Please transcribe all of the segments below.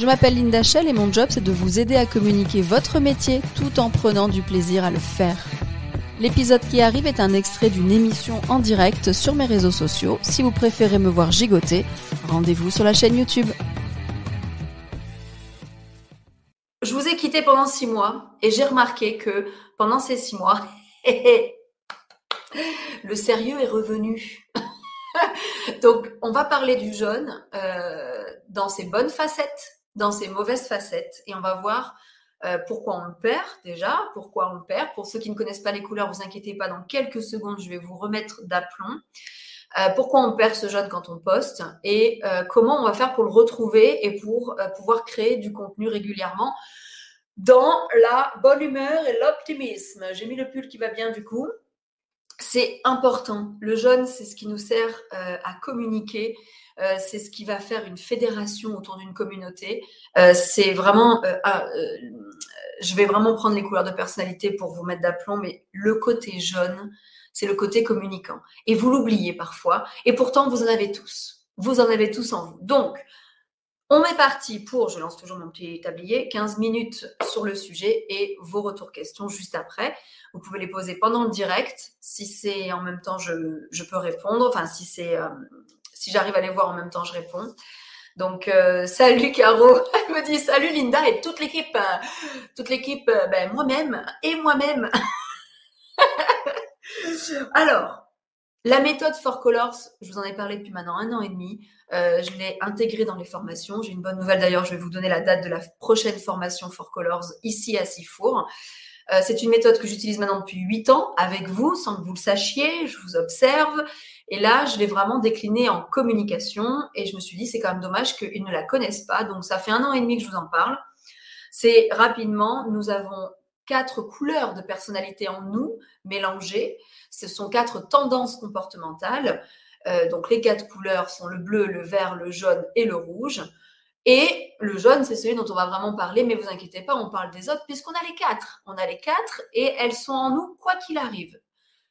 Je m'appelle Linda Shell et mon job c'est de vous aider à communiquer votre métier tout en prenant du plaisir à le faire. L'épisode qui arrive est un extrait d'une émission en direct sur mes réseaux sociaux. Si vous préférez me voir gigoter, rendez-vous sur la chaîne YouTube. Je vous ai quitté pendant six mois et j'ai remarqué que pendant ces six mois, le sérieux est revenu. Donc, on va parler du jaune euh, dans ses bonnes facettes dans ses mauvaises facettes et on va voir euh, pourquoi on le perd déjà, pourquoi on le perd. Pour ceux qui ne connaissent pas les couleurs, vous inquiétez pas, dans quelques secondes, je vais vous remettre d'aplomb. Euh, pourquoi on perd ce jaune quand on poste et euh, comment on va faire pour le retrouver et pour pouvoir créer du contenu régulièrement dans la bonne humeur et l'optimisme. J'ai mis le pull qui va bien du coup. C'est important. Le jaune, c'est ce qui nous sert à communiquer, euh, c'est ce qui va faire une fédération autour d'une communauté. Euh, c'est vraiment, euh, ah, je vais vraiment prendre les couleurs de personnalité pour vous mettre d'aplomb, mais le côté jaune, c'est le côté communicant. Et vous l'oubliez parfois, et pourtant vous en avez tous. Vous en avez tous en vous. Donc, on est parti pour, je lance toujours mon petit tablier, 15 minutes sur le sujet et vos retours questions juste après. Vous pouvez les poser pendant le direct. Si c'est en même temps, je, je peux répondre. Enfin, si c'est si j'arrive à les voir en même temps, je réponds. Donc, euh, salut Caro, elle me dit salut Linda et toute l'équipe, euh, toute l'équipe, euh, ben, moi-même et moi-même. Alors, la méthode For Colors, je vous en ai parlé depuis maintenant un an et demi. je l'ai intégrée dans les formations. J'ai une bonne nouvelle d'ailleurs, je vais vous donner la date de la prochaine formation For Colors ici à Sifour. c'est une méthode que j'utilise maintenant depuis huit ans avec vous, sans que vous le sachiez. Je vous observe et là, je l'ai vraiment décliné en communication et je me suis dit, c'est quand même dommage qu'ils ne la connaissent pas. Donc, ça fait un an et demi que je vous en parle. C'est rapidement, nous avons quatre couleurs de personnalité en nous mélangées. Ce sont quatre tendances comportementales. Euh, donc, les quatre couleurs sont le bleu, le vert, le jaune et le rouge. Et le jaune, c'est celui dont on va vraiment parler, mais vous inquiétez pas, on parle des autres puisqu'on a les quatre. On a les quatre et elles sont en nous quoi qu'il arrive.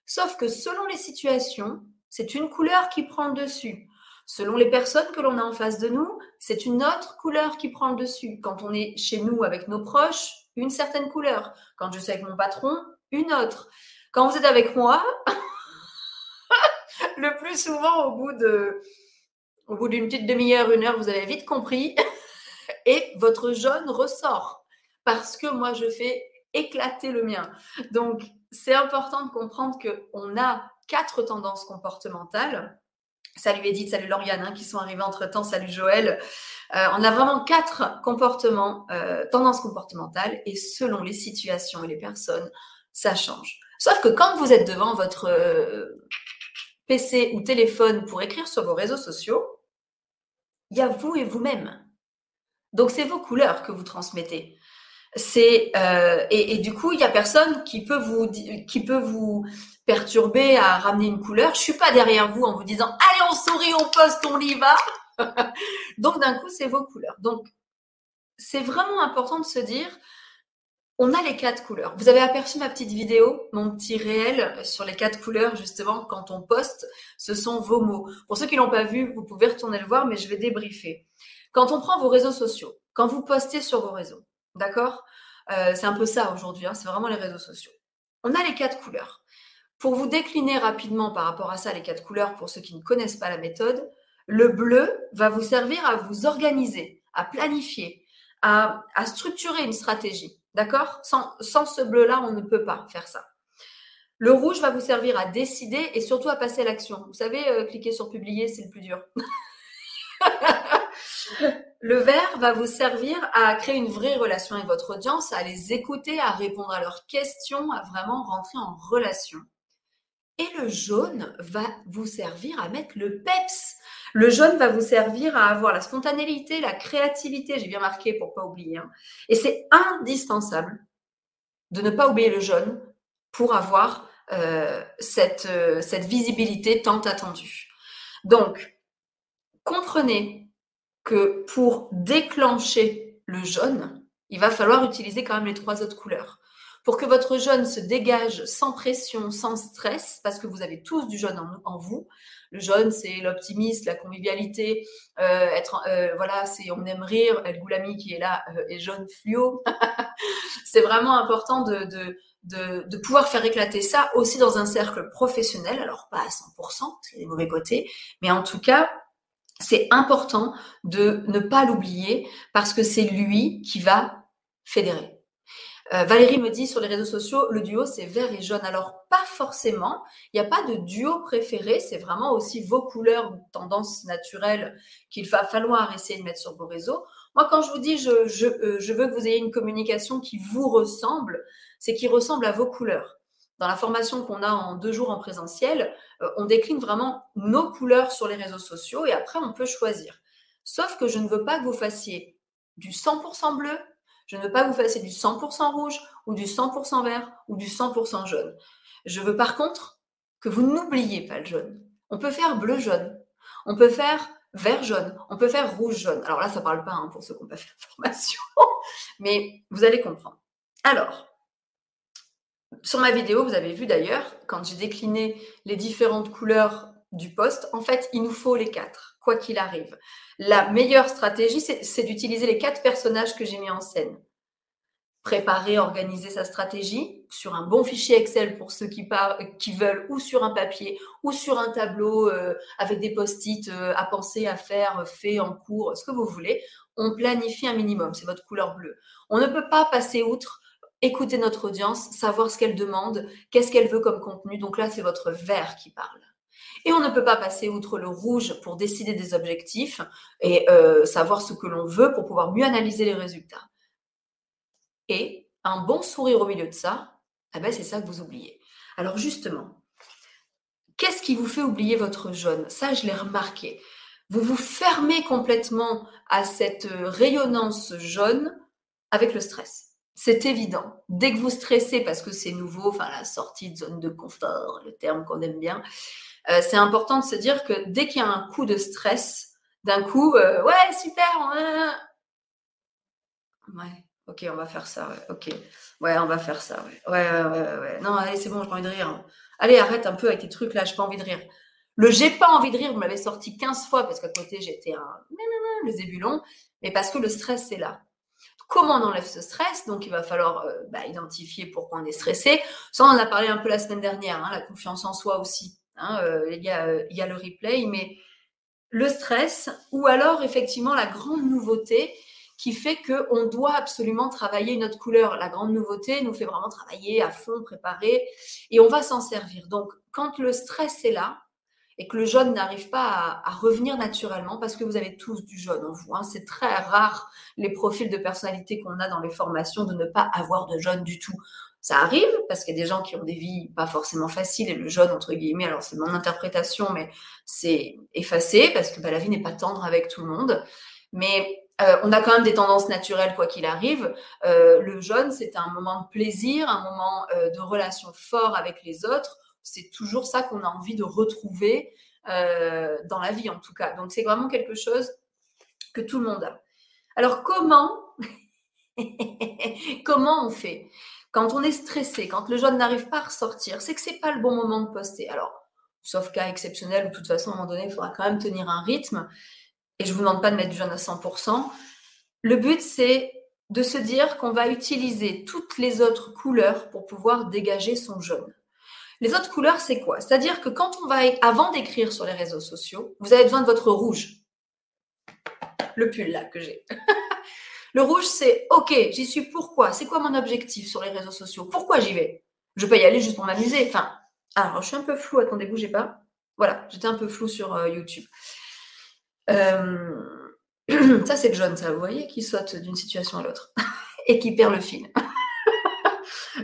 Sauf que selon les situations, c'est une couleur qui prend le dessus. Selon les personnes que l'on a en face de nous, c'est une autre couleur qui prend le dessus. Quand on est chez nous avec nos proches, une certaine couleur. Quand je suis avec mon patron, une autre. Quand vous êtes avec moi, le plus souvent, au bout de, au bout d'une petite demi-heure, une heure, vous avez vite compris. Et votre jaune ressort. Parce que moi, je fais éclater le mien. Donc, c'est important de comprendre qu'on a quatre tendances comportementales. Salut Edith, salut Lauriane, hein, qui sont arrivés entre-temps, salut Joël. Euh, on a vraiment quatre comportements, euh, tendances comportementales, et selon les situations et les personnes, ça change. Sauf que quand vous êtes devant votre euh, PC ou téléphone pour écrire sur vos réseaux sociaux, il y a vous et vous-même. Donc c'est vos couleurs que vous transmettez. C'est et, et, du coup il y a personne qui peut vous qui peut vous perturber à ramener une couleur. Je suis pas derrière vous en vous disant allez on sourit, on poste, on y va. Donc d'un coup c'est vos couleurs. Donc c'est vraiment important de se dire on a les quatre couleurs. Vous avez aperçu ma petite vidéo, mon petit réel sur les quatre couleurs, justement, quand on poste, ce sont vos mots. Pour ceux qui l'ont pas vu, vous pouvez retourner le voir, mais je vais débriefer. Quand on prend vos réseaux sociaux, quand vous postez sur vos réseaux, d'accord euh, C'est un peu ça aujourd'hui, hein, c'est vraiment les réseaux sociaux. On a les quatre couleurs. Pour vous décliner rapidement par rapport à ça les quatre couleurs pour ceux qui ne connaissent pas la méthode, le bleu va vous servir à vous organiser, à planifier, à, structurer une stratégie. D'accord? Sans, ce bleu-là, on ne peut pas faire ça. Le rouge va vous servir à décider et surtout à passer à l'action. Vous savez, euh, cliquer sur publier, c'est le plus dur. le vert va vous servir à créer une vraie relation avec votre audience, à les écouter, à répondre à leurs questions, à vraiment rentrer en relation. Et le jaune va vous servir à mettre le peps. Le jaune va vous servir à avoir la spontanéité, la créativité, j'ai bien marqué pour pas oublier. Hein. Et c'est indispensable de ne pas oublier le jaune pour avoir cette, cette visibilité tant attendue. Donc, comprenez que pour déclencher le jaune, il va falloir utiliser quand même les trois autres couleurs. Pour que votre jaune se dégage sans pression, sans stress, parce que vous avez tous du jaune en, vous. Le jaune, c'est l'optimisme, la convivialité, euh, être, euh, voilà, c'est on aime rire. El Goulami qui est là euh, est jaune fluo. c'est vraiment important de, de, de, de, pouvoir faire éclater ça aussi dans un cercle professionnel. Alors pas à 100%, parce qu'il y a des mauvais côtés, mais en tout cas, c'est important de ne pas l'oublier parce que c'est lui qui va fédérer. Euh, Valérie me dit sur les réseaux sociaux, le duo c'est vert et jaune. Alors pas forcément, il n'y a pas de duo préféré, c'est vraiment aussi vos couleurs ou tendances naturelles qu'il va falloir essayer de mettre sur vos réseaux. Moi quand je vous dis je, je, euh, veux que vous ayez une communication qui vous ressemble, c'est qui ressemble à vos couleurs. Dans la formation qu'on a en deux jours en présentiel, euh, on décline vraiment nos couleurs sur les réseaux sociaux et après on peut choisir. Sauf que je ne veux pas que vous fassiez du 100% bleu, je ne veux pas vous fassiez du 100% rouge ou du 100% vert ou du 100% jaune. Je veux par contre que vous n'oubliez pas le jaune. On peut faire bleu-jaune, on peut faire vert-jaune, on peut faire rouge-jaune. Alors là, ça ne parle pas hein, pour ceux qui n'ont pas fait la formation, mais vous allez comprendre. Alors, sur ma vidéo, vous avez vu d'ailleurs, quand j'ai décliné les différentes couleurs du poste, en fait, il nous faut les quatre, quoi qu'il arrive. La meilleure stratégie, c'est d'utiliser les quatre personnages que j'ai mis en scène. Préparer, organiser sa stratégie sur un bon fichier Excel pour ceux qui, qui veulent, ou sur un papier, ou sur un tableau euh, avec des post-it euh, à penser, à faire, fait en cours, ce que vous voulez. On planifie un minimum, c'est votre couleur bleue. On ne peut pas passer outre écouter notre audience, savoir ce qu'elle demande, qu'est-ce qu'elle veut comme contenu. Donc là, c'est votre vert qui parle. Et on ne peut pas passer outre le rouge pour décider des objectifs et euh, savoir ce que l'on veut pour pouvoir mieux analyser les résultats. Et un bon sourire au milieu de ça, eh ben c'est ça que vous oubliez. Alors justement, qu'est-ce qui vous fait oublier votre jaune? Ça, je l'ai remarqué. Vous vous fermez complètement à cette rayonnance jaune avec le stress. C'est évident. Dès que vous stressez parce que c'est nouveau, enfin la sortie de zone de confort, le terme qu'on aime bien, euh, c'est important de se dire que dès qu'il y a un coup de stress, d'un coup, euh, ouais, super, ouais, ok, on va faire ça, ouais, ok, ouais, on va faire ça, ouais, ouais, ouais, non, allez, c'est bon, j'ai pas envie de rire. Allez, arrête un peu avec tes trucs là, j'ai pas envie de rire. Le j'ai pas envie de rire, vous m'avez sorti 15 fois parce qu'à côté j'étais un le zébulon, mais parce que le stress c'est là. Comment on enlève ce stress? Donc, il va falloir euh, bah, identifier pourquoi on est stressé. Ça, on en a parlé un peu la semaine dernière, hein, la confiance en soi aussi. Hein, euh, il, y a, il, y a, le replay, mais le stress, ou alors effectivement la grande nouveauté qui fait qu'on doit absolument travailler une autre couleur. La grande nouveauté nous fait vraiment travailler à fond, préparer, et on va s'en servir. Donc, quand le stress est là, et que le jaune n'arrive pas à, revenir naturellement parce que vous avez tous du jaune en vous. Hein. C'est très rare les profils de personnalité qu'on a dans les formations de ne pas avoir de jaune du tout. Ça arrive parce qu'il y a des gens qui ont des vies pas forcément faciles et le jaune, entre guillemets, alors c'est mon interprétation, mais c'est effacé parce que bah, la vie n'est pas tendre avec tout le monde. Mais euh, on a quand même des tendances naturelles quoi qu'il arrive. Euh, le jaune, c'est un moment de plaisir, un moment euh, de relation fort avec les autres c'est toujours ça qu'on a envie de retrouver dans la vie en tout cas. Donc c'est vraiment quelque chose que tout le monde a. Alors comment comment on fait? Quand on est stressé, quand le jaune n'arrive pas à ressortir, c'est que c'est pas le bon moment de poster. Alors sauf cas exceptionnel où de toute façon à un moment donné il faudra quand même tenir un rythme. Et je vous demande pas de mettre du jaune à 100%. Le but c'est de se dire qu'on va utiliser toutes les autres couleurs pour pouvoir dégager son jaune. Les autres couleurs, c'est quoi? C'est-à-dire que quand on va, avant d'écrire sur les réseaux sociaux, vous avez besoin de votre rouge. Le pull là que j'ai. le rouge, c'est OK, j'y suis pourquoi? C'est quoi mon objectif sur les réseaux sociaux? Pourquoi j'y vais? Je peux y aller juste pour m'amuser. Enfin, alors je suis un peu flou, attendez, bougez pas. Voilà, j'étais un peu flou sur euh, YouTube. Euh, ça, c'est jaune, ça, vous voyez, qui saute d'une situation à l'autre et qui perd le fil.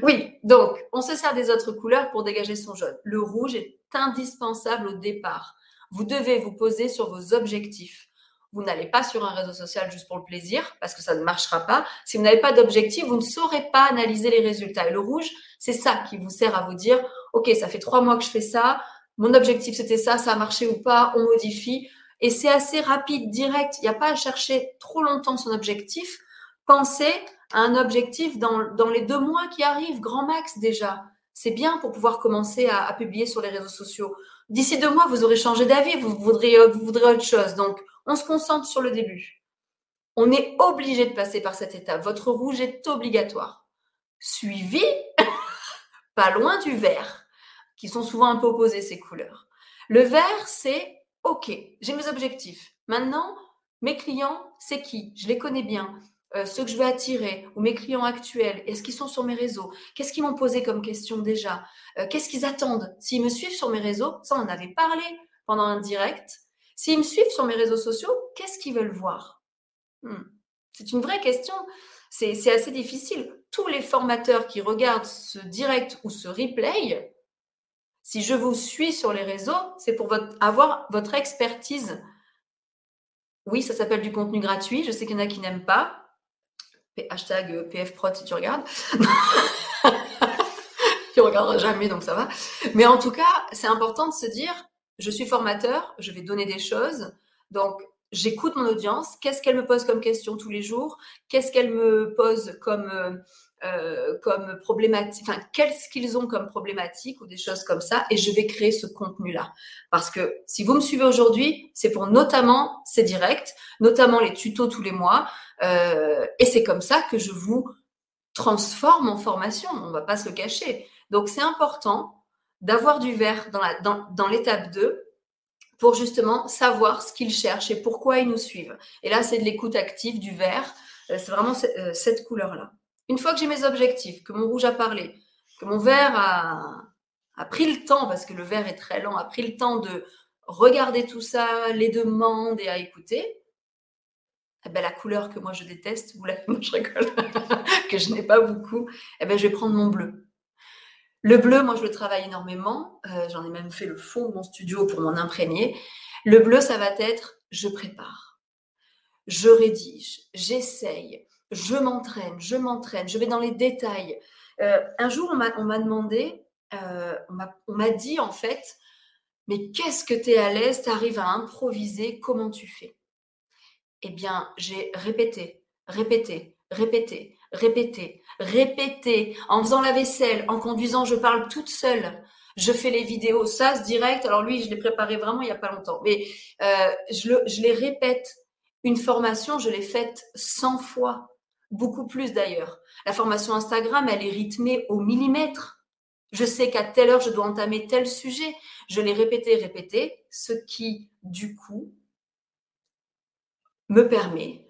Oui, donc on se sert des autres couleurs pour dégager son jaune. Le rouge est indispensable au départ. Vous devez vous poser sur vos objectifs. Vous n'allez pas sur un réseau social juste pour le plaisir, parce que ça ne marchera pas. Si vous n'avez pas d'objectif, vous ne saurez pas analyser les résultats. Et le rouge, c'est ça qui vous sert à vous dire, OK, ça fait trois mois que je fais ça, mon objectif c'était ça, ça a marché ou pas, on modifie. Et c'est assez rapide, direct. Il n'y a pas à chercher trop longtemps son objectif. Pensez à un objectif dans, dans les deux mois qui arrivent, grand max déjà. C'est bien pour pouvoir commencer à, à publier sur les réseaux sociaux. D'ici deux mois, vous aurez changé d'avis, vous voudrez, vous voudrez autre chose. Donc, on se concentre sur le début. On est obligé de passer par cette étape. Votre rouge est obligatoire. Suivi, pas loin du vert, qui sont souvent un peu opposés ces couleurs. Le vert, c'est OK, j'ai mes objectifs. Maintenant, mes clients, c'est qui? Je les connais bien. Euh, ceux que je veux attirer ou mes clients actuels, est-ce qu'ils sont sur mes réseaux? Qu'est-ce qu'ils m'ont posé comme question déjà? Euh, Qu'est-ce qu'ils attendent? S'ils me suivent sur mes réseaux, ça on en avait parlé pendant un direct. S'ils me suivent sur mes réseaux sociaux, qu'est-ce qu'ils veulent voir? Hmm. C'est une vraie question. C'est assez difficile. Tous les formateurs qui regardent ce direct ou ce replay, si je vous suis sur les réseaux, c'est pour avoir votre expertise. Oui, ça s'appelle du contenu gratuit. Je sais qu'il y en a qui n'aiment pas hashtag euh, PFProd si tu regardes. tu regarderas jamais, donc ça va. Mais en tout cas, c'est important de se dire, je suis formateur, je vais donner des choses. Donc, j'écoute mon audience. Qu'est-ce qu'elle me pose comme question tous les jours? Qu'est-ce qu'elle me pose comme euh, euh, comme problématique, enfin, qu'est-ce qu'ils ont comme problématique ou des choses comme ça, et je vais créer ce contenu-là. Parce que si vous me suivez aujourd'hui, c'est pour notamment ces directs, notamment les tutos tous les mois, euh, et c'est comme ça que je vous transforme en formation, on va pas se le cacher. Donc c'est important d'avoir du vert dans, la, dans, dans l'étape 2 pour justement savoir ce qu'ils cherchent et pourquoi ils nous suivent. Et là, c'est de l'écoute active du vert, euh, c'est vraiment cette couleur-là. Une fois que j'ai mes objectifs, que mon rouge a parlé, que mon vert a, pris le temps, parce que le vert est très lent, a pris le temps de regarder tout ça, les demandes et à écouter, eh ben, la couleur que moi je déteste, l'avez, je que je n'ai pas beaucoup, eh ben, je vais prendre mon bleu. Le bleu, moi je le travaille énormément, euh, j'en ai même fait le fond de mon studio pour m'en imprégner. Le bleu, ça va être je prépare, je rédige, j'essaye, je m'entraîne, je m'entraîne, je vais dans les détails. Euh, un jour, on m'a demandé, euh, on m'a dit en fait, mais qu'est-ce que tu es à l'aise, tu arrives à improviser, comment tu fais? Eh bien, j'ai répété, répété, répété, répété, répété, en faisant la vaisselle, en conduisant, je parle toute seule. Je fais les vidéos, ça, ce direct. Alors lui, je l'ai préparé vraiment il n'y a pas longtemps. Mais euh, je, le, je les répète. Une formation, je l'ai faite 100 fois beaucoup plus d'ailleurs. La formation Instagram, elle est rythmée au millimètre. Je sais qu'à telle heure, je dois entamer tel sujet. Je l'ai répété, répété, ce qui, du coup, me permet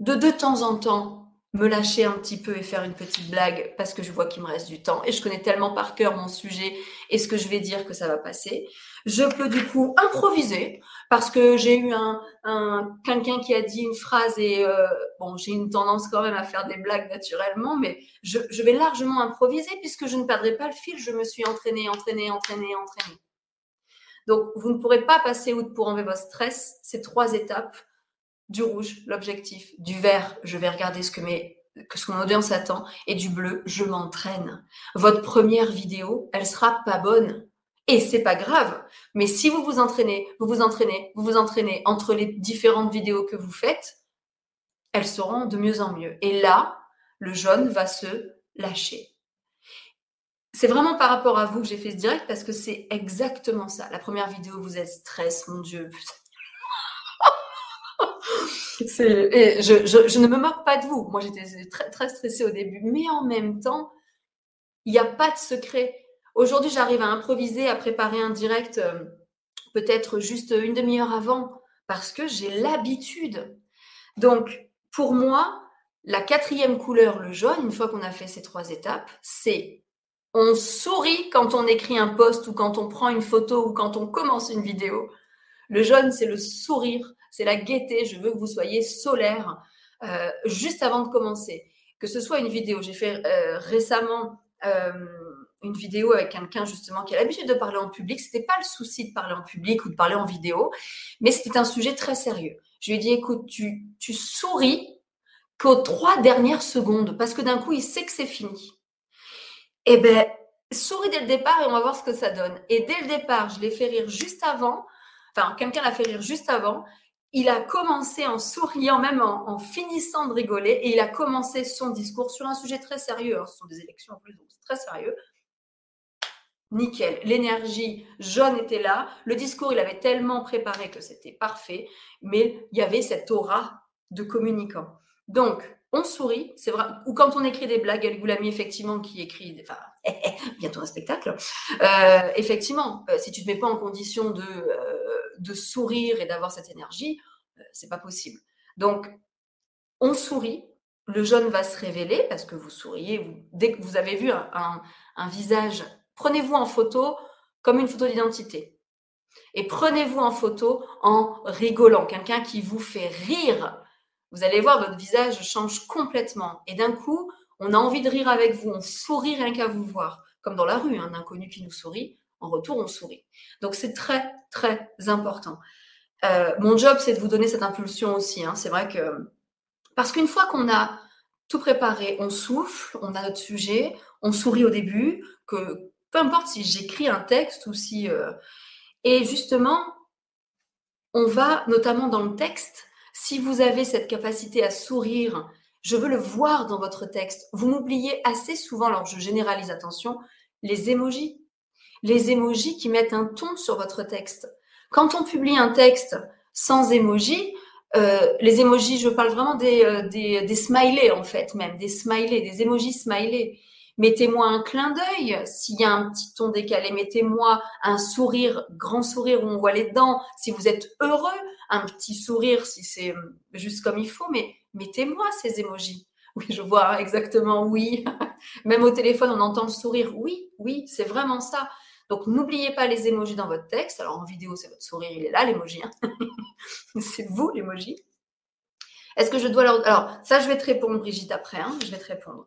de de temps en temps me lâcher un petit peu et faire une petite blague parce que je vois qu'il me reste du temps et je connais tellement par cœur mon sujet et ce que je vais dire que ça va passer. Je peux du coup improviser parce que j'ai eu un, un quelqu'un qui a dit une phrase et euh, bon j'ai une tendance quand même à faire des blagues naturellement mais je, je vais largement improviser puisque je ne perdrai pas le fil. Je me suis entraînée, entraînée, entraînée, entraînée. Donc vous ne pourrez pas passer outre pour enlever votre stress. Ces trois étapes du rouge, l'objectif, du vert, je vais regarder ce que, mon audience attend, et du bleu, je m'entraîne. Votre première vidéo, elle sera pas bonne. Et c'est pas grave. Mais si vous vous entraînez, vous vous entraînez, vous vous entraînez entre les différentes vidéos que vous faites, elles seront de mieux en mieux. Et là, le jaune va se lâcher. C'est vraiment par rapport à vous que j'ai fait ce direct parce que c'est exactement ça. La première vidéo, vous êtes stress, mon Dieu, et je, ne me moque pas de vous. Moi, j'étais très, très stressée au début. Mais en même temps, il n'y a pas de secret. Aujourd'hui, j'arrive à improviser, à préparer un direct euh, peut-être juste une demi-heure avant parce que j'ai l'habitude. Donc, pour moi, la quatrième couleur, le jaune, une fois qu'on a fait ces trois étapes, c'est on sourit quand on écrit un post ou quand on prend une photo ou quand on commence une vidéo. Le jaune, c'est le sourire c'est la gaieté. Je veux que vous soyez solaire euh, juste avant de commencer. Que ce soit une vidéo, j'ai fait euh, récemment, euh, une vidéo avec quelqu'un justement qui a l'habitude de parler en public. C'était pas le souci de parler en public ou de parler en vidéo, mais c'était un sujet très sérieux. Je lui ai dit, écoute, tu, souris qu'aux trois dernières secondes, parce que d'un coup, il sait que c'est fini. Eh ben, souris dès le départ et on va voir ce que ça donne. Et dès le départ, je l'ai fait rire juste avant. Enfin, quelqu'un l'a fait rire juste avant. Il a commencé en souriant, même en, finissant de rigoler, et il a commencé son discours sur un sujet très sérieux. ce sont des élections en plus, donc c'est très sérieux. Nickel. L'énergie jaune était là. Le discours, il avait tellement préparé que c'était parfait, mais il y avait cette aura de communicant. Donc, on sourit, c'est vrai. Ou quand on écrit des blagues, El Goulami, effectivement, qui écrit, bientôt un spectacle. Euh, effectivement, euh, si tu ne te mets pas en condition de, euh, de sourire et d'avoir cette énergie, c'est pas possible. Donc, on sourit, le jaune va se révéler parce que vous souriez. dès que vous avez vu un visage, prenez-vous en photo comme une photo d'identité. Et prenez-vous en photo en rigolant, quelqu'un qui vous fait rire vous allez voir, votre visage change complètement. Et d'un coup, on a envie de rire avec vous, on sourit rien qu'à vous voir. Comme dans la rue, un inconnu qui nous sourit, en retour, on sourit. Donc c'est très, très important. Euh, mon job, c'est de vous donner cette impulsion aussi. Hein. C'est vrai que... Parce qu'une fois qu'on a tout préparé, on souffle, on a notre sujet, on sourit au début, que peu importe si j'écris un texte ou si... Euh, et justement, on va, notamment dans le texte, si vous avez cette capacité à sourire, je veux le voir dans votre texte. Vous m'oubliez assez souvent, alors je généralise attention, les émojis. Les émojis qui mettent un ton sur votre texte. Quand on publie un texte sans émojis, euh, les émojis, je parle vraiment des, euh, des, des, smileys en fait, même des smileys, des émojis smileys. Mettez-moi un clin d'œil s'il y a un petit ton décalé. Mettez-moi un sourire, grand sourire où on voit les dents. Si vous êtes heureux, un petit sourire si c'est hum, juste comme il faut, mais mettez-moi ces émojis. Oui, je vois exactement, oui. Même au téléphone, on entend le sourire. Oui, oui, c'est vraiment ça. Donc, n'oubliez pas les émojis dans votre texte. Alors, en vidéo, c'est votre sourire, il est là, l'émoji. Hein. c'est vous, l'émoji. Est-ce que je dois leur... Alors, ça, je vais te répondre, Brigitte, après. Hein, je vais te répondre.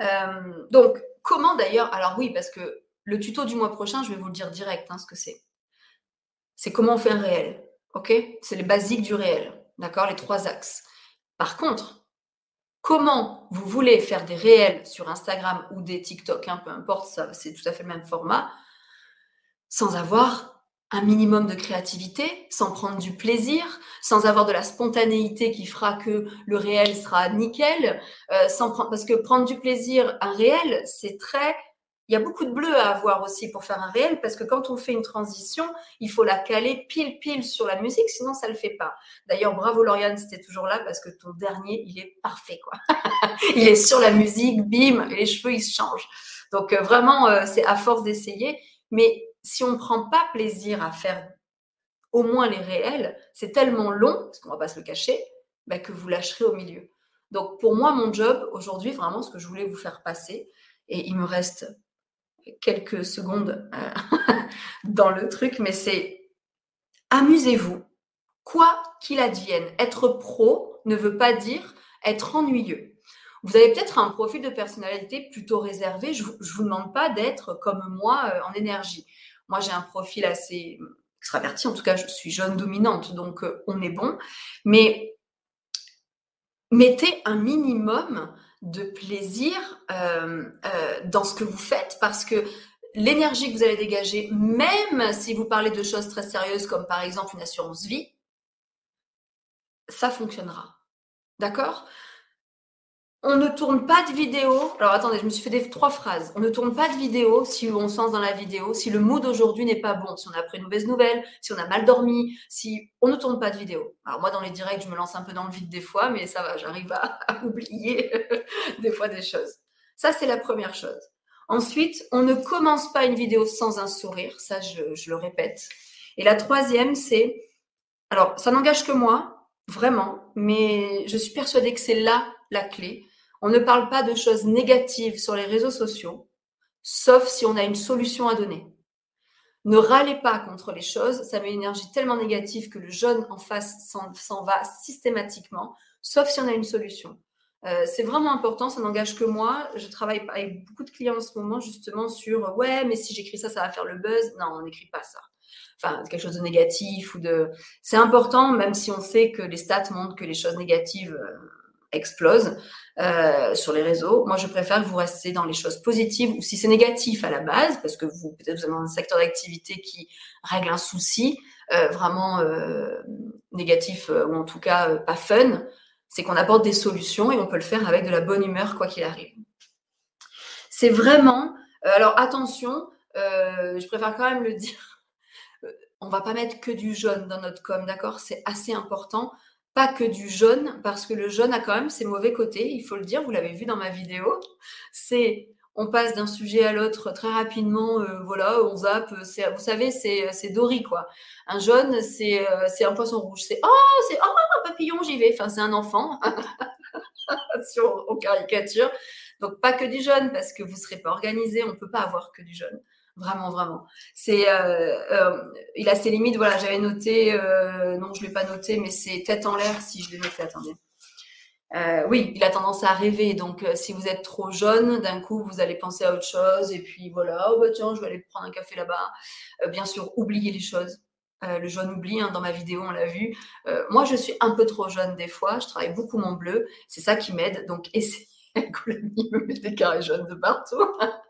Euh, donc, comment d'ailleurs Alors oui, parce que le tuto du mois prochain, je vais vous le dire direct, hein, ce que c'est. C'est comment on fait un réel. OK? C'est les basiques du réel. D'accord? Les trois axes. Par contre, comment vous voulez faire des réels sur Instagram ou des TikTok, hein, peu importe, ça, c'est tout à fait le même format, sans avoir un minimum de créativité, sans prendre du plaisir, sans avoir de la spontanéité qui fera que le réel sera nickel, euh, sans parce que prendre du plaisir, un réel, c'est très il y a beaucoup de bleu à avoir aussi pour faire un réel parce que quand on fait une transition, il faut la caler pile pile sur la musique, sinon ça le fait pas. D'ailleurs, bravo Lauriane, c'était toujours là parce que ton dernier, il est parfait quoi. il est sur la musique, bim, et les cheveux ils se changent. Donc euh, vraiment, euh, c'est à force d'essayer. Mais si on ne prend pas plaisir à faire au moins les réels, c'est tellement long, parce qu'on va pas se le cacher, bah, que vous lâcherez au milieu. Donc pour moi, mon job aujourd'hui, vraiment, ce que je voulais vous faire passer, et il me reste quelques secondes euh, dans le truc, mais c'est amusez-vous. Quoi qu'il advienne, être pro ne veut pas dire être ennuyeux. Vous avez peut-être un profil de personnalité plutôt réservé. Je ne vous demande pas d'être comme moi euh, en énergie. Moi, j'ai un profil assez extraverti. En tout cas, je suis jeune dominante, donc euh, on est bon. Mais mettez un minimum de plaisir euh, euh, dans ce que vous faites parce que l'énergie que vous allez dégager, même si vous parlez de choses très sérieuses comme par exemple une assurance vie, ça fonctionnera. D'accord? On ne tourne pas de vidéo. Alors attendez, je me suis fait des trois phrases. On ne tourne pas de vidéo si on sent dans la vidéo, si le mood d'aujourd'hui n'est pas bon, si on a pris une mauvaise nouvelle, si on a mal dormi, si on ne tourne pas de vidéo. Alors moi dans les directs, je me lance un peu dans le vide des fois, mais ça va, j'arrive à, oublier des fois des choses. Ça c'est la première chose. Ensuite, on ne commence pas une vidéo sans un sourire, ça je, je le répète. Et la troisième, c'est, alors ça n'engage que moi, vraiment, mais je suis persuadée que c'est là la clé on ne parle pas de choses négatives sur les réseaux sociaux, sauf si on a une solution à donner. Ne râlez pas contre les choses, ça met une énergie tellement négative que le jaune en face s'en va systématiquement, sauf si on a une solution. Euh, c'est vraiment important, ça n'engage que moi. Je travaille avec beaucoup de clients en ce moment justement sur ouais, mais si j'écris ça, ça va faire le buzz. Non, on n'écrit pas ça. Enfin, quelque chose de négatif ou de. C'est important, même si on sait que les stats montrent que les choses négatives euh, explosent euh, sur les réseaux. Moi, je préfère que vous restiez dans les choses positives ou si c'est négatif à la base, parce que vous peut-être vous avez un secteur d'activité qui règle un souci vraiment négatif ou en tout cas pas fun c'est qu'on apporte des solutions et on peut le faire avec de la bonne humeur quoi qu'il arrive. C'est vraiment, euh, alors attention, euh, je préfère quand même le dire, euh, on va pas mettre que du jaune dans notre com, d'accord? C'est assez important. Pas que du jaune, parce que le jaune a quand même ses mauvais côtés, il faut le dire, vous l'avez vu dans ma vidéo. C'est on passe d'un sujet à l'autre très rapidement, euh, voilà, on zappe. Vous savez, c'est Dory, quoi. Un jaune, c'est un poisson rouge. C'est oh, c'est oh, un papillon, j'y vais. Enfin, c'est un enfant, sur, en caricature. Donc, pas que du jaune, parce que vous ne serez pas organisé, on ne peut pas avoir que du jaune. Vraiment, vraiment. C'est, euh, euh, il a ses limites. Voilà, j'avais noté, non, je ne l'ai pas noté, mais c'est tête en l'air si je l'ai noté. Attendez. Euh, oui, il a tendance à rêver. Donc, euh, si vous êtes trop jeune, d'un coup, vous allez penser à autre chose. Et puis, voilà, oh bah tiens, je vais aller prendre un café là-bas. Euh, bien sûr, oubliez les choses. le jaune oublie, hein, dans ma vidéo, on l'a vu. moi, je suis un peu trop jeune des fois. Je travaille beaucoup mon bleu. C'est ça qui m'aide. Donc, essayez. Coulami me met des carrés jaunes de partout.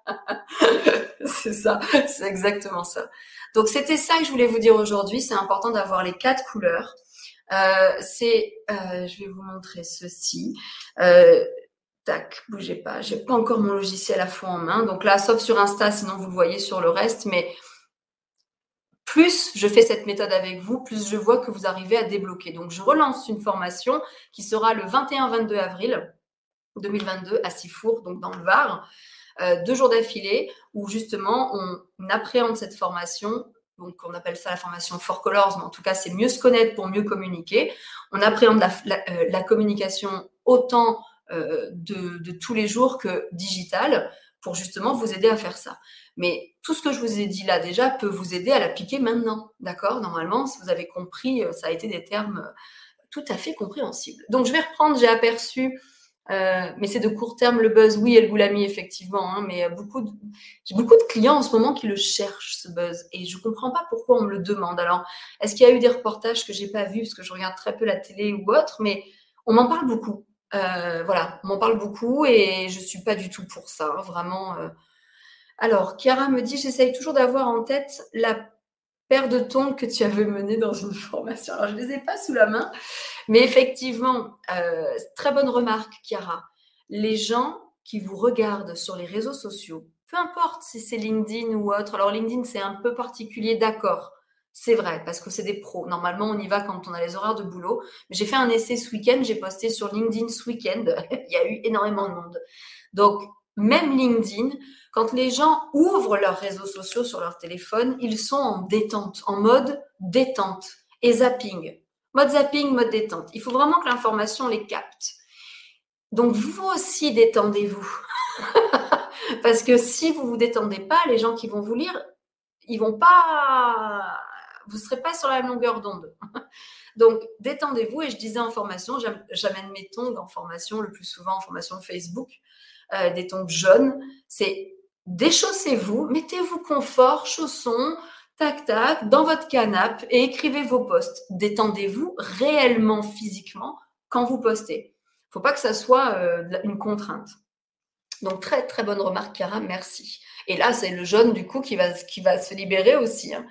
c'est ça, c'est exactement ça. Donc, c'était ça que je voulais vous dire aujourd'hui. C'est important d'avoir les quatre couleurs. Euh, c'est, euh, je vais vous montrer ceci. Euh, tac, bougez pas. J'ai pas encore mon logiciel à fond en main. Donc là, sauf sur Insta, sinon vous le voyez sur le reste. Mais plus je fais cette méthode avec vous, plus je vois que vous arrivez à débloquer. Donc je relance une formation qui sera le 21-22 avril 2022 à Sifour, donc dans le Var. deux jours d'affilée où justement on appréhende cette formation donc on appelle ça la formation for colors, mais en tout cas c'est mieux se connaître pour mieux communiquer. On appréhende la, euh, communication autant euh, de, tous les jours que digital pour justement vous aider à faire ça. Mais tout ce que je vous ai dit là déjà peut vous aider à l'appliquer maintenant, d'accord? Normalement, si vous avez compris, euh, ça a été des termes tout à fait compréhensibles. Donc je vais reprendre, j'ai aperçu euh, mais c'est de court terme le buzz, oui, elle vous l'a mis effectivement, hein, mais beaucoup de... j'ai beaucoup de clients en ce moment qui le cherchent ce buzz et je comprends pas pourquoi on me le demande. Alors, est-ce qu'il y a eu des reportages que j'ai pas vus parce que je regarde très peu la télé ou autre, mais on m'en parle beaucoup. Euh, voilà, on m'en parle beaucoup et je suis pas du tout pour ça, hein, vraiment. Euh. Alors, Chiara me dit, j'essaye toujours d'avoir en tête la paire de tons que tu avais mené dans une formation. Alors, je les ai pas sous la main, mais effectivement, euh, très bonne remarque, Chiara. Les gens qui vous regardent sur les réseaux sociaux, peu importe si c'est LinkedIn ou autre, alors LinkedIn, c'est un peu particulier, d'accord. C'est vrai, parce que c'est des pros. Normalement, on y va quand on a les horaires de boulot. J'ai fait un essai ce week-end, j'ai posté sur LinkedIn ce week-end. Il y a eu énormément de monde. Donc, même LinkedIn, quand les gens ouvrent leurs réseaux sociaux sur leur téléphone, ils sont en détente, en mode détente et zapping. Mode zapping, mode détente. Il faut vraiment que l'information les capte. Donc vous aussi détendez-vous. Parce que si vous vous détendez pas, les gens qui vont vous lire, ils vont pas, vous serez pas sur la longueur d'onde. Donc détendez-vous et je disais en formation, j'amène mes tongs en formation, le plus souvent en formation Facebook, euh, des tongs jaunes. C'est déchaussez-vous, mettez-vous confort, chaussons, tac tac, dans votre canapé et écrivez vos posts. Détendez-vous réellement physiquement quand vous postez. Il Faut pas que ça soit euh, une contrainte. Donc très très bonne remarque, Cara, merci. Et là, c'est le jaune du coup qui va, se libérer aussi. Hein.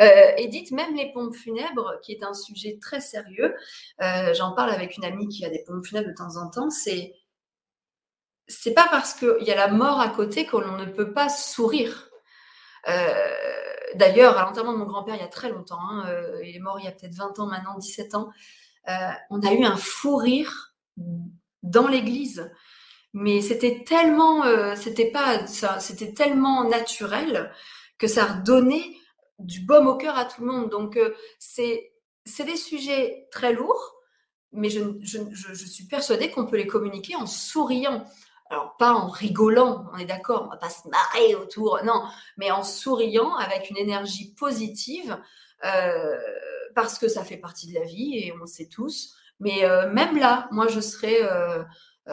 Euh, Edith, même les pompes funèbres, qui est un sujet très sérieux, euh, j'en parle avec une amie qui a des pompes funèbres de temps en temps, c'est c'est pas parce qu'il y a la mort à côté que l'on ne peut pas sourire. D'ailleurs, à l'enterrement de mon grand-père, il y a très longtemps, hein, euh, il est mort il y a peut-être 20 ans maintenant, 17 ans, euh, on a eu un fou rire dans l'église. Mais c'était tellement, c'était pas, c'était tellement naturel que ça redonnait du baume au cœur à tout le monde. Donc c'est, c'est des sujets très lourds, mais je, je, je suis persuadée qu'on peut les communiquer en souriant. Alors, pas en rigolant, on est d'accord, on va pas se marrer autour, non, mais en souriant avec une énergie positive, euh, parce que ça fait partie de la vie et on le sait tous. Mais euh, même là, moi, je serais, euh,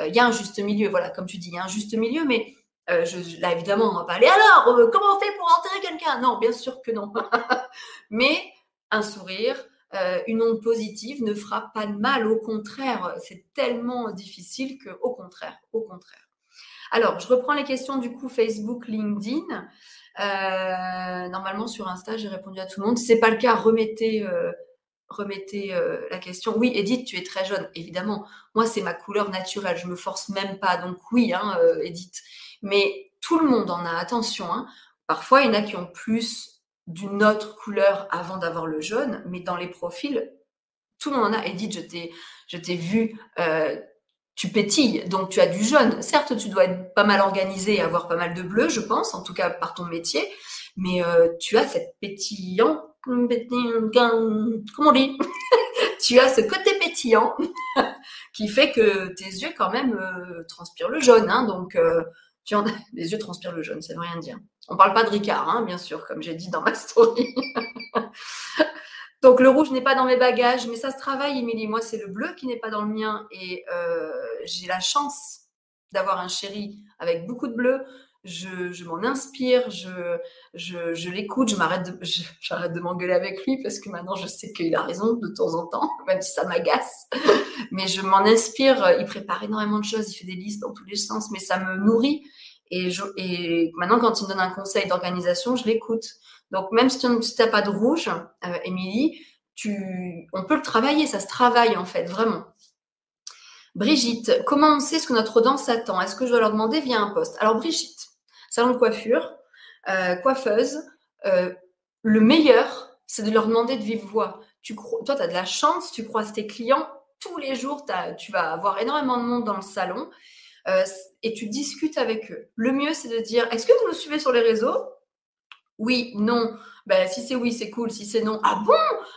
il y a un juste milieu, voilà, comme tu dis, il y a un juste milieu, mais je, là, évidemment, on va pas aller alors, comment on fait pour enterrer quelqu'un? Non, bien sûr que non. mais un sourire, une onde positive ne fera pas de mal, au contraire, c'est tellement difficile que, au contraire, au contraire. Alors, je reprends les questions du coup Facebook, LinkedIn. Euh, normalement, sur Insta, j'ai répondu à tout le monde. Si ce n'est pas le cas, remettez, euh, euh, la question. Oui, Edith, tu es très jeune, évidemment. Moi, c'est ma couleur naturelle. Je me force même pas. Donc oui, hein, Edith. Mais tout le monde en a attention. Hein. Parfois, il y en a qui ont plus d'une autre couleur avant d'avoir le jaune, mais dans les profils, tout le monde en a. Edith, je t'ai vu tu pétilles, donc tu as du jaune. Certes, tu dois être pas mal organisé et avoir pas mal de bleu, je pense, en tout cas par ton métier, mais euh, tu as cette pétillant, comment on dit? Tu as ce côté pétillant qui fait que tes yeux quand même euh, transpirent le jaune, hein, donc euh, tu en... les yeux transpirent le jaune, ça veut rien dire. On parle pas de Ricard, hein, bien sûr, comme j'ai dit dans ma story. Donc le rouge n'est pas dans mes bagages, mais ça se travaille, Émilie. Moi, c'est le bleu qui n'est pas dans le mien. Et euh, j'ai la chance d'avoir un chéri avec beaucoup de bleu. Je, m'en inspire, je, je, l'écoute, je m'arrête de, j'arrête de m'engueuler avec lui parce que maintenant je sais qu'il a raison de temps en temps, même si ça m'agace. Mais je m'en inspire. Il prépare énormément de choses, il fait des listes dans tous les sens, mais ça me nourrit. Et, je, et maintenant, quand il me donne un conseil d'organisation, je l'écoute. Donc, même si tu n'as pas de rouge, euh, Émilie, on peut le travailler, ça se travaille en fait, vraiment. Brigitte, comment on sait ce que notre danse attend? Est-ce que je dois leur demander via un poste? Alors, Brigitte, salon de coiffure, euh, coiffeuse, euh, le meilleur, c'est de leur demander de vive voix. Tu, toi, tu as de la chance, tu croises tes clients tous les jours, tu vas avoir énormément de monde dans le salon et tu discutes avec eux. Le mieux, c'est de dire, est-ce que vous nous suivez sur les réseaux? Oui, non. Ben, si c'est oui, c'est cool. Si c'est non, ah bon?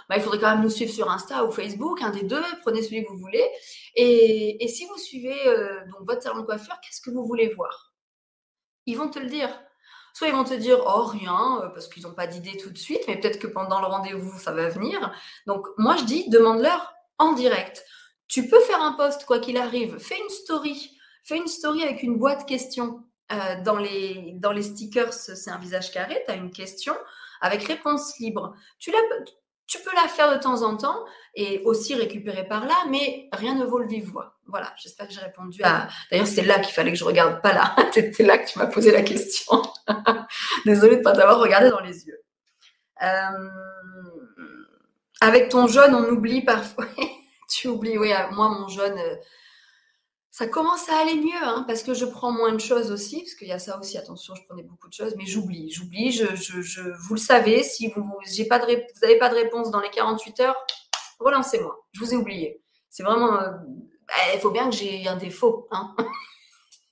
Ben, Il faudrait quand même nous suivre sur Insta ou Facebook, un des deux. Prenez celui que vous voulez. Et, si vous suivez euh, donc votre salon de coiffure, qu'est-ce que vous voulez voir? Ils vont te le dire. Soit ils vont te dire oh rien euh, parce qu'ils n'ont pas d'idée tout de suite, mais peut-être que pendant le rendez-vous ça va venir. Donc moi je dis demande-leur en direct. Tu peux faire un post quoi qu'il arrive. Fais une story. Fais une story avec une boîte questions. Euh, dans, les, dans les stickers, c'est un visage carré, tu as une question avec réponse libre. Tu, tu peux la faire de temps en temps et aussi récupérer par là, mais rien ne vaut le vive voix. Voilà, j'espère que j'ai répondu à. D'ailleurs, c'est là qu'il fallait que je regarde, pas là. C'était là que tu m'as posé la question. Désolée de ne pas t'avoir regardé dans les yeux. Euh, avec ton jaune, on oublie parfois. tu oublies, oui, moi, mon jaune, euh, ça commence à aller mieux, hein, parce que je prends moins de choses aussi, parce qu'il y a ça aussi, attention, je prenais beaucoup de choses, mais j'oublie, j'oublie, je, vous le savez, si vous n'avez pas, de, réponse dans les 48 heures, relancez-moi, je vous ai oublié. C'est vraiment, euh, bah, il faut bien que j'ai un défaut, hein.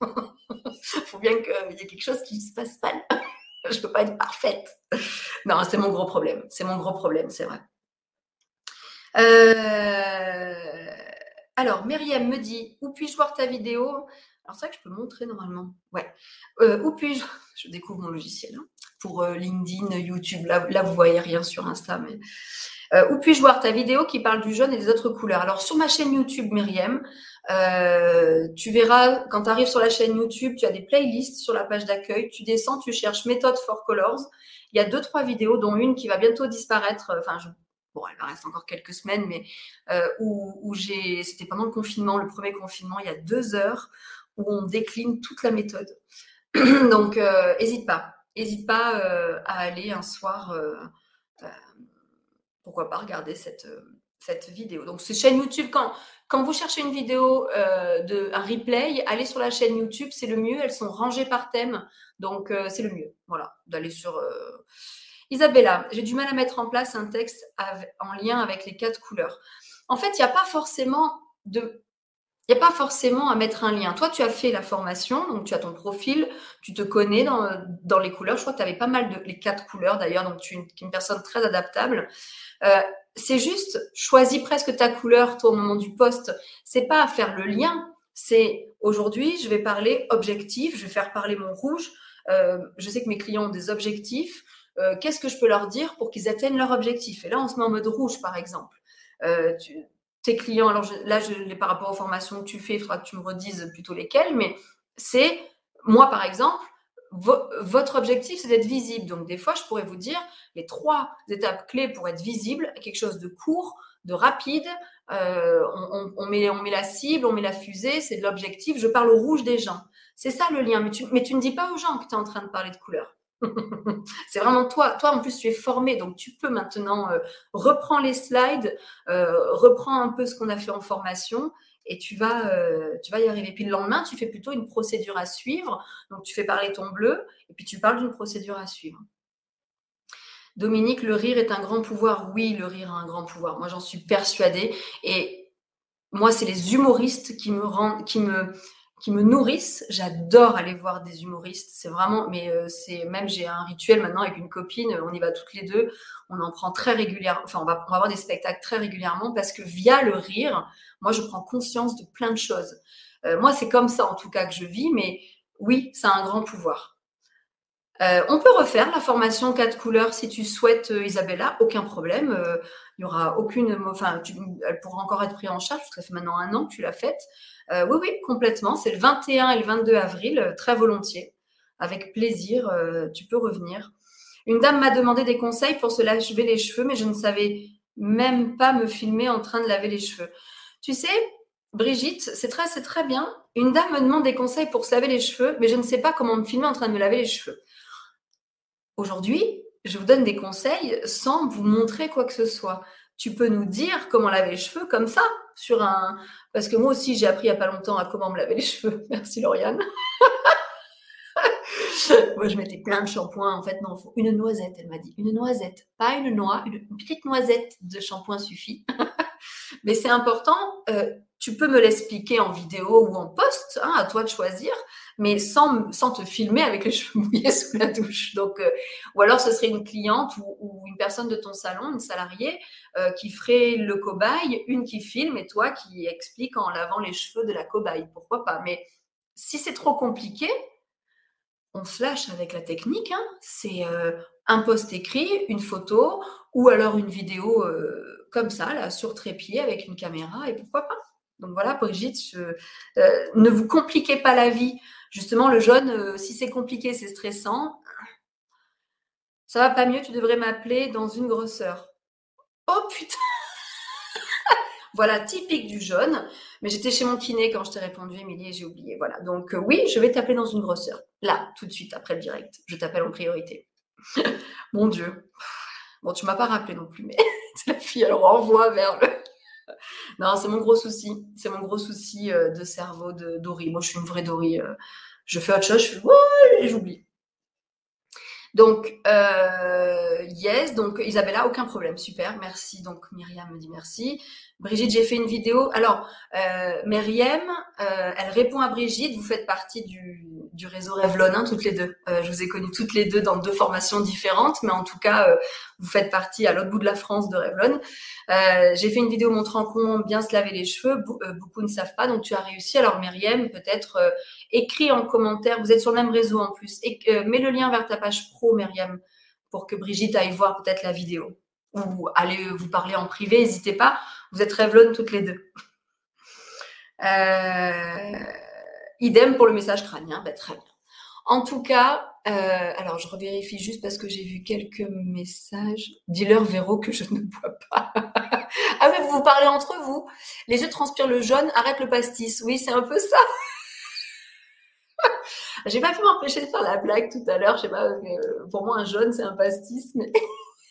Il faut bien qu'il y ait quelque chose qui se passe mal. je ne peux pas être parfaite. Non, c'est mon gros problème, c'est mon gros problème, c'est vrai. Euh... Alors, Myriam me dit Où puis-je voir ta vidéo? Alors, c'est vrai que je peux montrer normalement. Ouais. Euh, où puis-je? Je découvre mon logiciel hein, pour euh, LinkedIn, YouTube. Là, là, vous voyez rien sur Insta, mais. Euh, où puis-je voir ta vidéo qui parle du jaune et des autres couleurs? Alors, sur ma chaîne YouTube, Myriam, tu verras, quand tu arrives sur la chaîne YouTube, tu as des playlists sur la page d'accueil. Tu descends, tu cherches méthode for colors. Il y a deux, trois vidéos, dont une qui va bientôt disparaître. Enfin, je bon, elle va rester encore quelques semaines, mais euh, où, j'ai, c'était pendant le confinement, le premier confinement, il y a deux heures, où on décline toute la méthode. Donc, n'hésite euh, pas, n'hésite pas euh, à aller un soir, pourquoi pas regarder cette, cette vidéo. Donc, c'est chaîne YouTube. Quand, quand vous cherchez une vidéo, de, un replay, allez sur la chaîne YouTube, c'est le mieux. Elles sont rangées par thème, donc c'est le mieux. Voilà, d'aller sur Isabella, j'ai du mal à mettre en place un texte en lien avec les quatre couleurs. En fait, il n'y a pas forcément de il n'y a pas forcément à mettre un lien. Toi, tu as fait la formation, donc tu as ton profil, tu te connais dans, les couleurs. Je crois que tu avais pas mal de les quatre couleurs d'ailleurs, donc tu es une, personne très adaptable. Euh, c'est juste, choisis presque ta couleur, toi, au moment du poste. C'est pas à faire le lien. C'est aujourd'hui, je vais parler objectif, je vais faire parler mon rouge. Euh, je sais que mes clients ont des objectifs. Euh, qu'est-ce que je peux leur dire pour qu'ils atteignent leur objectif? Et là, on se met en mode rouge, par exemple. Euh, tes clients, alors là, par rapport aux formations que tu fais, il faudra que tu me redises plutôt lesquelles, mais c'est, moi par exemple, votre objectif, c'est d'être visible. Donc, des fois, je pourrais vous dire les trois étapes clés pour être visible, quelque chose de court, de rapide. Euh, on, met, on met la cible, on met la fusée, c'est de l'objectif. Je parle au rouge des gens. C'est ça le lien. Mais tu, mais tu ne dis pas aux gens que tu es en train de parler de couleur. c'est vraiment toi. Toi, en plus, tu es formé, donc tu peux maintenant euh, reprendre les slides, euh, reprends un peu ce qu'on a fait en formation et tu vas, euh, tu vas y arriver. Puis le lendemain, tu fais plutôt une procédure à suivre. Donc, tu fais parler ton bleu et puis tu parles d'une procédure à suivre. Dominique, le rire est un grand pouvoir. Oui, le rire a un grand pouvoir. Moi, j'en suis persuadée. Et moi, c'est les humoristes qui me rendent, qui me, qui me nourrissent. J'adore aller voir des humoristes. C'est vraiment, mais euh, c'est même j'ai un rituel maintenant avec une copine. On y va toutes les deux. On en prend très régulièrement. Enfin, on va, on va avoir des spectacles très régulièrement parce que via le rire, moi, je prends conscience de plein de choses. Euh, moi, c'est comme ça en tout cas que je vis. Mais oui, ça a un grand pouvoir. Euh, on peut refaire la formation quatre couleurs si tu souhaites, Isabella, aucun problème. Il n'y aura aucune, enfin, elle pourra encore être prise en charge parce que ça fait maintenant un an que tu l'as faite. Euh, oui, oui, complètement. C'est le 21 et le 22 avril, euh, très volontiers. Avec plaisir, euh, tu peux revenir. Une dame m'a demandé des conseils pour se laver les cheveux, mais je ne savais même pas me filmer en train de laver les cheveux. Tu sais, Brigitte, c'est très, c'est très bien. Une dame me demande des conseils pour se laver les cheveux, mais je ne sais pas comment me filmer en train de me laver les cheveux. Aujourd'hui, je vous donne des conseils sans vous montrer quoi que ce soit. Tu peux nous dire comment laver les cheveux comme ça, sur un. Parce que moi aussi, j'ai appris il n'y a pas longtemps à comment me laver les cheveux. Merci Lauriane. moi, je mettais plein de shampoings. En fait, non, faut une noisette, elle m'a dit. Une noisette. Pas une noix, une, petite noisette de shampoing suffit. Mais c'est important. Euh, tu peux me l'expliquer en vidéo ou en post, hein, à toi de choisir, mais sans, te filmer avec les cheveux mouillés sous la douche. Donc, euh, ou alors ce serait une cliente ou, une personne de ton salon, une salariée, euh, qui ferait le cobaye, une qui filme et toi qui explique en lavant les cheveux de la cobaye. Pourquoi pas? Mais si c'est trop compliqué, on se lâche avec la technique. Hein. C'est euh, un post écrit, une photo ou alors une vidéo comme ça, là, sur trépied avec une caméra et pourquoi pas? Donc voilà, Brigitte, euh, ne vous compliquez pas la vie. Justement, le jaune, euh, si c'est compliqué, c'est stressant. Ça va pas mieux, tu devrais m'appeler dans une grosseur. Oh putain Voilà, typique du jaune. Mais j'étais chez mon kiné quand je t'ai répondu, Émilie, et j'ai oublié. Voilà, donc euh, oui, je vais t'appeler dans une grosseur. Là, tout de suite, après le direct. Je t'appelle en priorité. mon Dieu. Bon, tu m'as pas rappelé non plus, mais la fille, elle renvoie vers le non, c'est mon gros souci. C'est mon gros souci euh, de cerveau de Dory. Moi, je suis une vraie Dory. Euh. je fais autre chose, je fais ouais, et j'oublie. Donc, euh, yes, donc Isabella, aucun problème, super, merci. Donc Myriam me dit merci. Brigitte, j'ai fait une vidéo. Alors, Myriam, elle répond à Brigitte. Vous faites partie du, du réseau Revlon, hein, toutes les deux. Euh, je vous ai connues toutes les deux dans deux formations différentes, mais en tout cas, euh, vous faites partie à l'autre bout de la France de Revlon. Euh, j'ai fait une vidéo montrant comment bien se laver les cheveux. beaucoup ne savent pas, donc tu as réussi. Alors Myriam, peut-être écris en commentaire. Vous êtes sur le même réseau en plus. Et mets le lien vers ta page pro, Myriam, pour que Brigitte aille voir peut-être la vidéo ou allez vous parler en privé. N'hésitez pas. Vous êtes Revlon toutes les deux. Idem pour le message crânien. Ben, très bien. En tout cas, euh, alors je revérifie juste parce que j'ai vu quelques messages. Dis-leur, Véro, que je ne bois pas. ah oui, vous vous parlez entre vous. Les yeux transpirent le jaune, arrête le pastis. Oui, c'est un peu ça. j'ai pas pu m'empêcher de faire la blague tout à l'heure. Je sais pas, euh, pour moi, un jaune, c'est un pastis.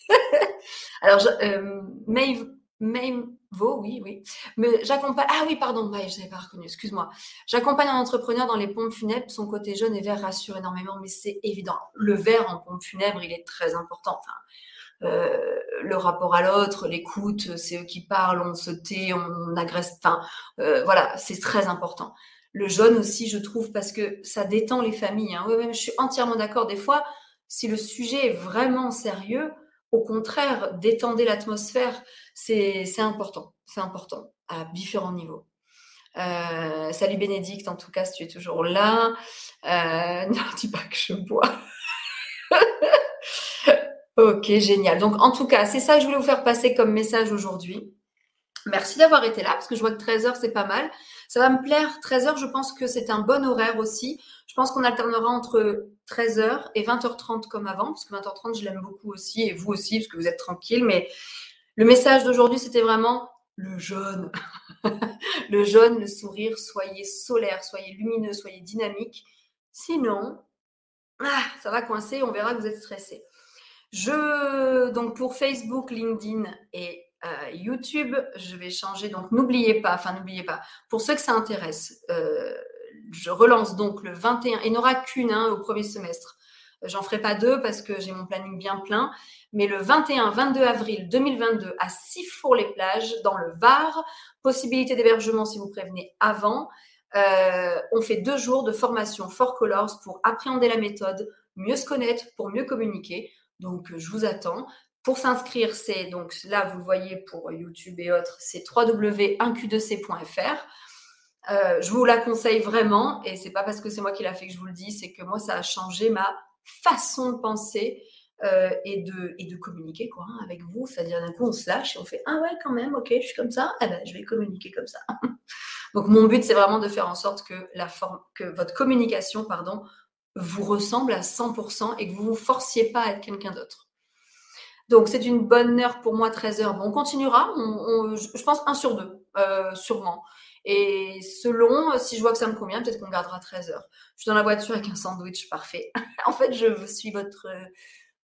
Alors, euh, Maeve, Vaut, oui, oui. Mais j'accompagne. Ah oui, pardon, bah, je n'avais pas reconnu, excuse-moi. J'accompagne un entrepreneur dans les pompes funèbres. Son côté jaune et vert rassure énormément, mais c'est évident. Le vert en pompe funèbre, il est très important. Enfin, euh, le rapport à l'autre, l'écoute, c'est eux qui parlent, on se tait, on, agresse. Enfin, euh, voilà, c'est très important. Le jaune aussi, je trouve, parce que ça détend les familles. Hein. Oui, oui, je suis entièrement d'accord. Des fois, si le sujet est vraiment sérieux, au contraire, détendez l'atmosphère, c'est important, c'est important à différents niveaux. Euh, salut Bénédicte, en tout cas, si tu es toujours là. Euh, ne dis pas que je bois. ok, génial. Donc, en tout cas, c'est ça que je voulais vous faire passer comme message aujourd'hui. Merci d'avoir été là parce que je vois que 13h c'est pas mal. Ça va me plaire. 13h, je pense que c'est un bon horaire aussi. Je pense qu'on alternera entre 13h et 20h30 comme avant parce que 20h30 je l'aime beaucoup aussi et vous aussi parce que vous êtes tranquille. Mais le message d'aujourd'hui c'était vraiment le jaune. le jaune, le sourire, soyez solaire, soyez lumineux, soyez dynamique. Sinon, ah, ça va coincer, on verra que vous êtes stressé. Je, donc pour Facebook, LinkedIn et euh, YouTube, je vais changer. Donc n'oubliez pas, enfin n'oubliez pas, pour ceux que ça intéresse, euh, je relance donc le 21, il n'y aura qu'une hein, au premier semestre. J'en ferai pas deux parce que j'ai mon planning bien plein. Mais le 21-22 avril 2022 à Sifour-les-Plages, dans le Var, possibilité d'hébergement si vous prévenez avant. Euh, on fait deux jours de formation Four Colors pour appréhender la méthode, mieux se connaître, pour mieux communiquer. Donc, je vous attends. Pour s'inscrire, c'est donc là, vous voyez pour YouTube et autres, c'est www.1q2c.fr. Euh, je vous la conseille vraiment, et c'est pas parce que c'est moi qui l'a fait que je vous le dis, c'est que moi, ça a changé ma façon de penser euh, et, de, communiquer hein, avec vous. C'est-à-dire d'un coup, on se lâche et on fait Ah ouais, quand même, ok, je suis comme ça, eh ben, je vais communiquer comme ça. Donc, mon but, c'est vraiment de faire en sorte que votre communication pardon, vous ressemble à 100% et que vous ne vous forciez pas à être quelqu'un d'autre. Donc, c'est une bonne heure pour moi, 13 heures. On continuera, je pense un sur deux, euh, sûrement. Et selon, si je vois que ça me convient, peut-être qu'on gardera 13 heures. Je suis dans la voiture avec un sandwich parfait. en fait, je suis votre,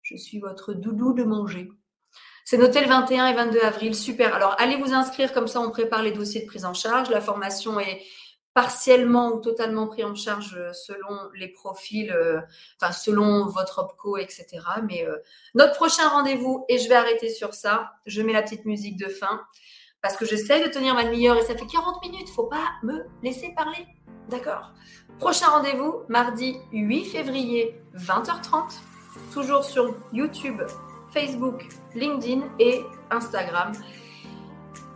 je suis votre doudou de manger. C'est noté le 21 et 22 avril. Super. Alors, allez vous inscrire, comme ça, on prépare les dossiers de prise en charge. La formation est partiellement ou totalement pris en charge euh, selon les profils, euh, enfin selon votre OPCO, etc. Mais euh, notre prochain rendez-vous, et je vais arrêter sur ça, je mets la petite musique de fin, parce que j'essaie de tenir ma demi-heure et ça fait 40 minutes, faut pas me laisser parler. D'accord Prochain rendez-vous, mardi 8 février, 20h30, toujours sur YouTube, Facebook, LinkedIn et Instagram.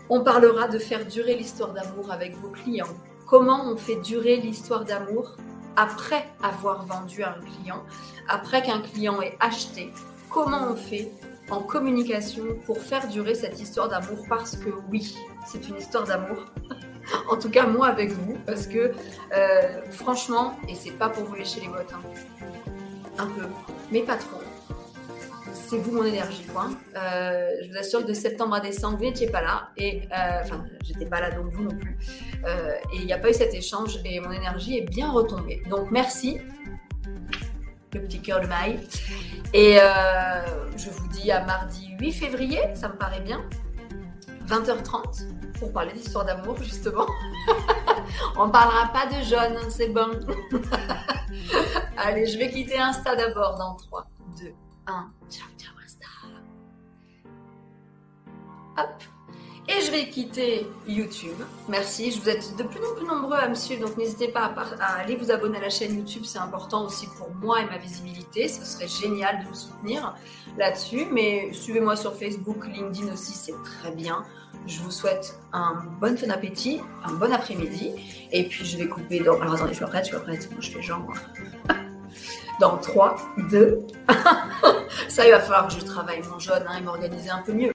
On parlera de faire durer l'histoire d'amour avec vos clients. Comment on fait durer l'histoire d'amour après avoir vendu un client, après qu'un client ait acheté. Comment on fait en communication pour faire durer cette histoire d'amour? Parce que oui, c'est une histoire d'amour. en tout cas, moi avec vous, parce que euh, franchement, et c'est pas pour vous lécher les bottes, hein, un peu, mais pas trop c'est vous mon énergie, quoi. Euh, je vous assure que de septembre à décembre, vous n'étiez pas là. Et, euh, enfin, j'étais pas là, donc vous non plus. Euh, et il n'y a pas eu cet échange et mon énergie est bien retombée. Donc, merci. Le petit cœur de maille. Et je vous dis à mardi 8 février, ça me paraît bien. 20h30 pour parler d'histoire d'amour, justement. On parlera pas de jaune, c'est bon. Allez, je vais quitter Insta d'abord dans 3, 2, 1. Ciao, ciao, Insta. Hop. Et je vais quitter YouTube. Merci. Je vous êtes de plus en plus nombreux à me suivre, donc n'hésitez pas à, aller vous abonner à la chaîne YouTube. C'est important aussi pour moi et ma visibilité. Ce serait génial de me soutenir là-dessus. Mais suivez-moi sur Facebook, LinkedIn aussi, c'est très bien. Je vous souhaite un bon appétit, un bon après-midi. Et puis je vais couper dans. Alors attendez, je suis prête, je suis prête. Moi, je fais genre dans 3, 2, ça, il va falloir que je travaille mon jaune hein, et m'organiser un peu mieux.